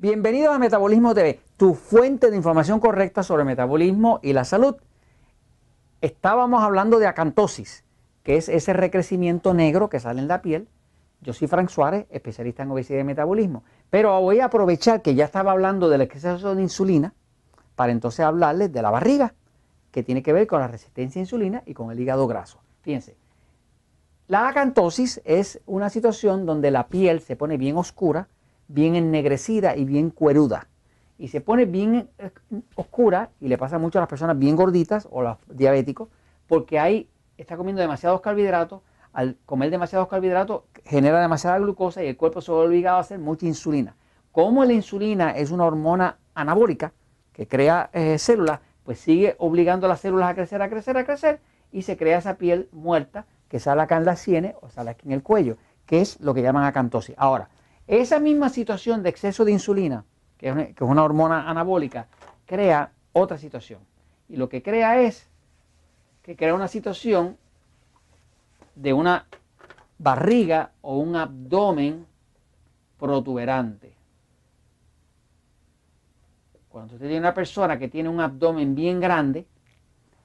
Bienvenidos a Metabolismo TV, tu fuente de información correcta sobre metabolismo y la salud. Estábamos hablando de acantosis, que es ese recrecimiento negro que sale en la piel. Yo soy Frank Suárez, especialista en obesidad y metabolismo. Pero voy a aprovechar que ya estaba hablando del exceso de insulina para entonces hablarles de la barriga, que tiene que ver con la resistencia a insulina y con el hígado graso. Fíjense, la acantosis es una situación donde la piel se pone bien oscura, bien ennegrecida y bien cueruda. Y se pone bien eh, oscura y le pasa mucho a las personas bien gorditas o los diabéticos porque ahí está comiendo demasiados carbohidratos. Al comer demasiados carbohidratos genera demasiada glucosa y el cuerpo se ve obligado a hacer mucha insulina. Como la insulina es una hormona anabólica que crea eh, células, pues sigue obligando a las células a crecer, a crecer, a crecer y se crea esa piel muerta que sale acá en las sienes o sale aquí en el cuello, que es lo que llaman acantosis. Ahora, esa misma situación de exceso de insulina, que es una, hormona anabólica, crea otra situación. Y lo que crea es que crea una situación de una barriga o un abdomen protuberante. Cuando usted tiene una persona que tiene un abdomen bien grande,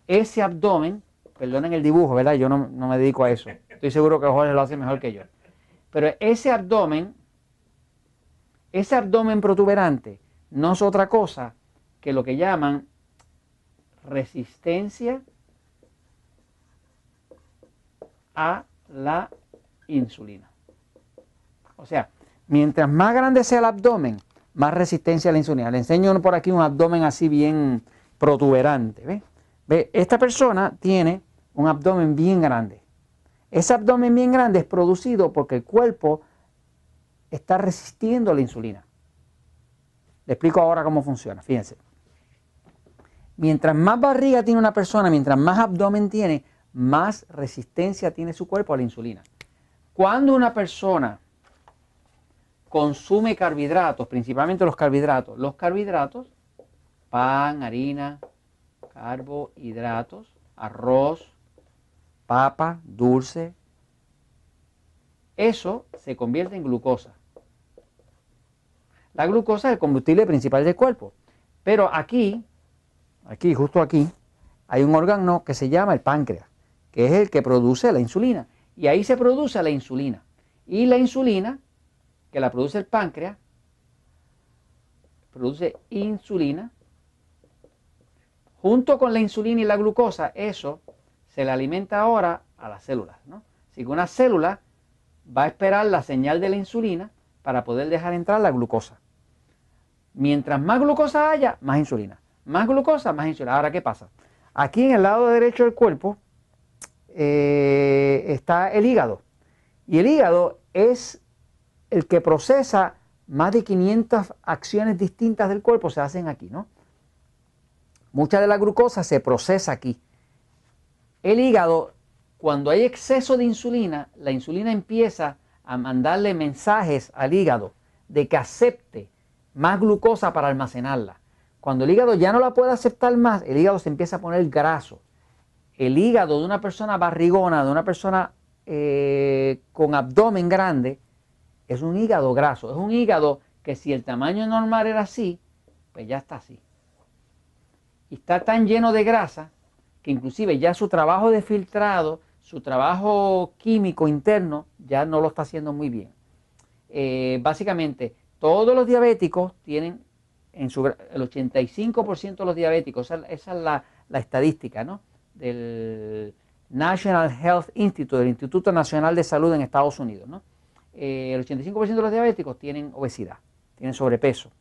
ese abdomen, perdonen el dibujo, ¿verdad? Yo no, no me dedico a eso. Estoy seguro que Jorge lo hace mejor que yo. Pero ese abdomen ese abdomen protuberante no es otra cosa que lo que llaman resistencia a la insulina. O sea, mientras más grande sea el abdomen, más resistencia a la insulina. Le enseño por aquí un abdomen así bien protuberante. ¿ve? ¿Ve? Esta persona tiene un abdomen bien grande. Ese abdomen bien grande es producido porque el cuerpo está resistiendo la insulina. Le explico ahora cómo funciona. Fíjense. Mientras más barriga tiene una persona, mientras más abdomen tiene, más resistencia tiene su cuerpo a la insulina. Cuando una persona consume carbohidratos, principalmente los carbohidratos, los carbohidratos, pan, harina, carbohidratos, arroz, papa, dulce, eso se convierte en glucosa. La glucosa es el combustible principal del cuerpo. Pero aquí, aquí, justo aquí, hay un órgano que se llama el páncreas, que es el que produce la insulina. Y ahí se produce la insulina. Y la insulina, que la produce el páncreas, produce insulina. Junto con la insulina y la glucosa, eso se le alimenta ahora a las células. Así que una célula va a esperar la señal de la insulina para poder dejar entrar la glucosa. Mientras más glucosa haya, más insulina. Más glucosa, más insulina. Ahora, ¿qué pasa? Aquí en el lado derecho del cuerpo eh, está el hígado. Y el hígado es el que procesa más de 500 acciones distintas del cuerpo, se hacen aquí, ¿no? Mucha de la glucosa se procesa aquí. El hígado, cuando hay exceso de insulina, la insulina empieza a mandarle mensajes al hígado de que acepte más glucosa para almacenarla. Cuando el hígado ya no la puede aceptar más, el hígado se empieza a poner graso. El hígado de una persona barrigona, de una persona eh, con abdomen grande, es un hígado graso. Es un hígado que si el tamaño normal era así, pues ya está así. Y está tan lleno de grasa que inclusive ya su trabajo de filtrado, su trabajo químico interno, ya no lo está haciendo muy bien. Eh, básicamente, todos los diabéticos tienen, en su, el 85% de los diabéticos, esa, es la, estadística ¿no? del National Health Institute, del Instituto Nacional de Salud en Estados Unidos. ¿no? Eh, el 85% de los diabéticos tienen obesidad, tienen sobrepeso.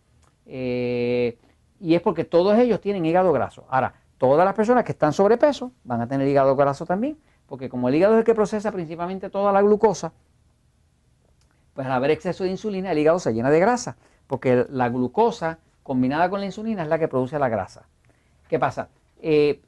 Eh, y es porque todos ellos tienen hígado graso. Ahora, todas las personas que están sobrepeso van a tener hígado graso también, porque como el hígado es el que procesa principalmente toda la glucosa, pues al haber exceso de insulina, el hígado se llena de grasa, porque la glucosa combinada con la insulina es la que produce la grasa. ¿Qué pasa? Eh,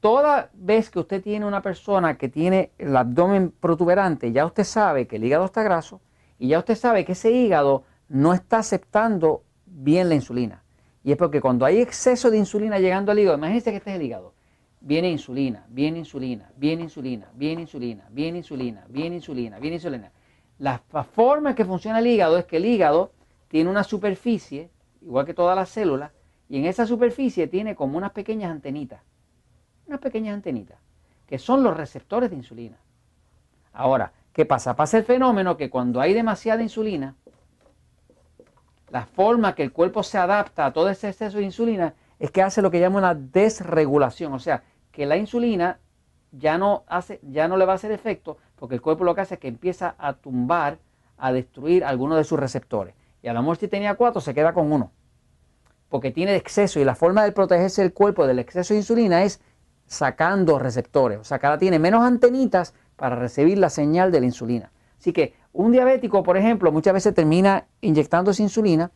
toda vez que usted tiene una persona que tiene el abdomen protuberante, ya usted sabe que el hígado está graso y ya usted sabe que ese hígado no está aceptando bien la insulina. Y es porque cuando hay exceso de insulina llegando al hígado, imagínense que este es el hígado, viene insulina, viene insulina, viene insulina, viene insulina, viene insulina, viene insulina, viene insulina. La forma en que funciona el hígado es que el hígado tiene una superficie igual que todas las células, y en esa superficie tiene como unas pequeñas antenitas, unas pequeñas antenitas, que son los receptores de insulina. Ahora, ¿qué pasa? Pasa el fenómeno que cuando hay demasiada insulina, la forma que el cuerpo se adapta a todo ese exceso de insulina es que hace lo que llama una desregulación, o sea, que la insulina ya no, hace, ya no le va a hacer efecto porque el cuerpo lo que hace es que empieza a tumbar, a destruir algunos de sus receptores. Y a lo mejor si tenía cuatro, se queda con uno, porque tiene exceso y la forma de protegerse el cuerpo del exceso de insulina es sacando receptores, o sea, cada tiene menos antenitas para recibir la señal de la insulina. Así que un diabético, por ejemplo, muchas veces termina inyectándose insulina.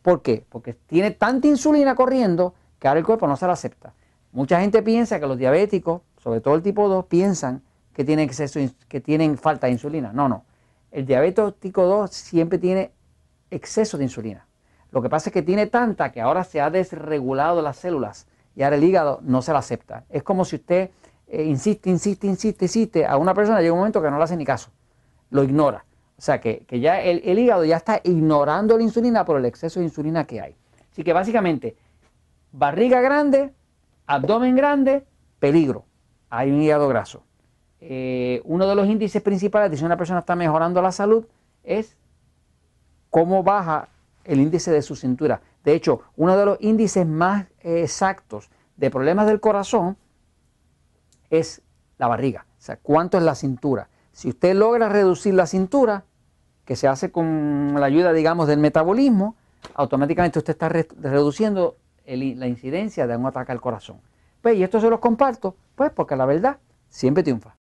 ¿Por qué? Porque tiene tanta insulina corriendo que ahora el cuerpo no se la acepta. Mucha gente piensa que los diabéticos, sobre todo el tipo 2, piensan que tienen, exceso, que tienen falta de insulina. No, no. El diabético 2 siempre tiene exceso de insulina. Lo que pasa es que tiene tanta que ahora se ha desregulado las células y ahora el hígado no se la acepta. Es como si usted eh, insiste, insiste, insiste, insiste a una persona, llega un momento que no le hace ni caso, lo ignora. O sea que, ya el, el, hígado ya está ignorando la insulina por el exceso de insulina que hay. Así que básicamente, barriga grande, abdomen grande, peligro. Hay un hígado graso. Eh, uno de los índices principales de si una persona está mejorando la salud es cómo baja el índice de su cintura. De hecho, uno de los índices más exactos de problemas del corazón es la barriga. O sea, cuánto es la cintura. Si usted logra reducir la cintura, que se hace con la ayuda, digamos, del metabolismo, automáticamente usted está reduciendo la incidencia de un ataque al corazón. Pues, y esto se los comparto, pues, porque la verdad siempre triunfa.